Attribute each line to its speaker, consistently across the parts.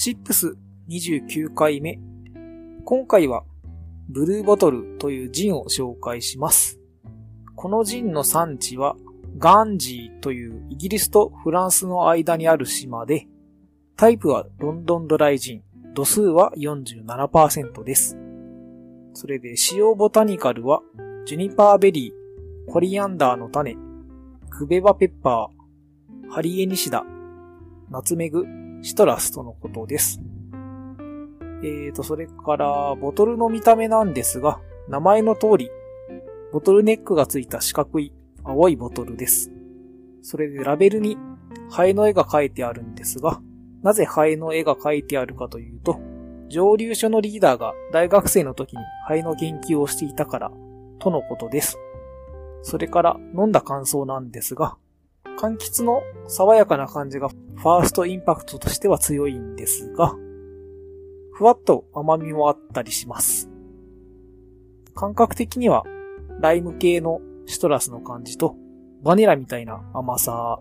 Speaker 1: シップス29回目。今回は、ブルーボトルというジンを紹介します。このジンの産地は、ガンジーというイギリスとフランスの間にある島で、タイプはロンドンドライジン、度数は47%です。それで使用ボタニカルは、ジュニパーベリー、コリアンダーの種、クベバペッパー、ハリエニシダ、ナツメグ、シトラスとのことです。えーと、それから、ボトルの見た目なんですが、名前の通り、ボトルネックがついた四角い青いボトルです。それでラベルにハエの絵が描いてあるんですが、なぜハエの絵が描いてあるかというと、上流所のリーダーが大学生の時にハエの研究をしていたから、とのことです。それから飲んだ感想なんですが、柑橘の爽やかな感じがファーストインパクトとしては強いんですが、ふわっと甘みもあったりします。感覚的にはライム系のシトラスの感じとバニラみたいな甘さ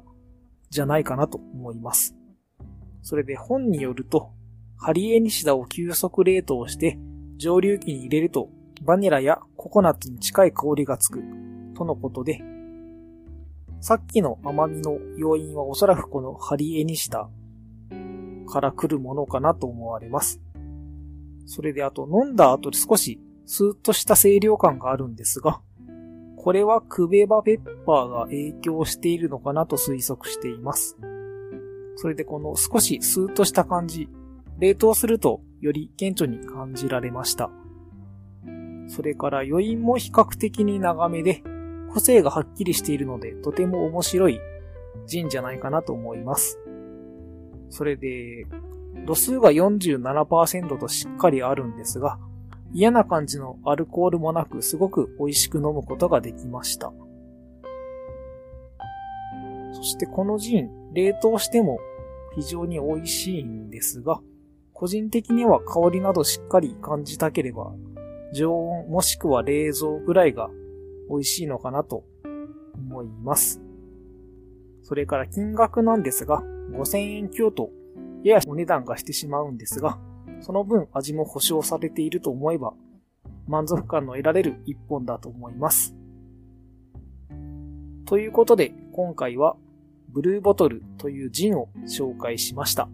Speaker 1: じゃないかなと思います。それで本によると、ハリエニシダを急速冷凍して蒸留機に入れるとバニラやココナッツに近い香りがつくとのことで、さっきの甘みの要因はおそらくこのハリエニシダから来るものかなと思われます。それであと飲んだ後で少しスーッとした清涼感があるんですが、これはクベバペッパーが影響しているのかなと推測しています。それでこの少しスーッとした感じ、冷凍するとより顕著に感じられました。それから余韻も比較的に長めで、個性がはっきりしているので、とても面白いジンじゃないかなと思います。それで、度数が47%としっかりあるんですが、嫌な感じのアルコールもなく、すごく美味しく飲むことができました。そしてこのジン、冷凍しても非常に美味しいんですが、個人的には香りなどしっかり感じたければ、常温もしくは冷蔵ぐらいが美味しいのかなと思います。それから金額なんですが、5000円強とややお値段がしてしまうんですが、その分味も保証されていると思えば、満足感の得られる一本だと思います。ということで、今回は、ブルーボトルというジンを紹介しました。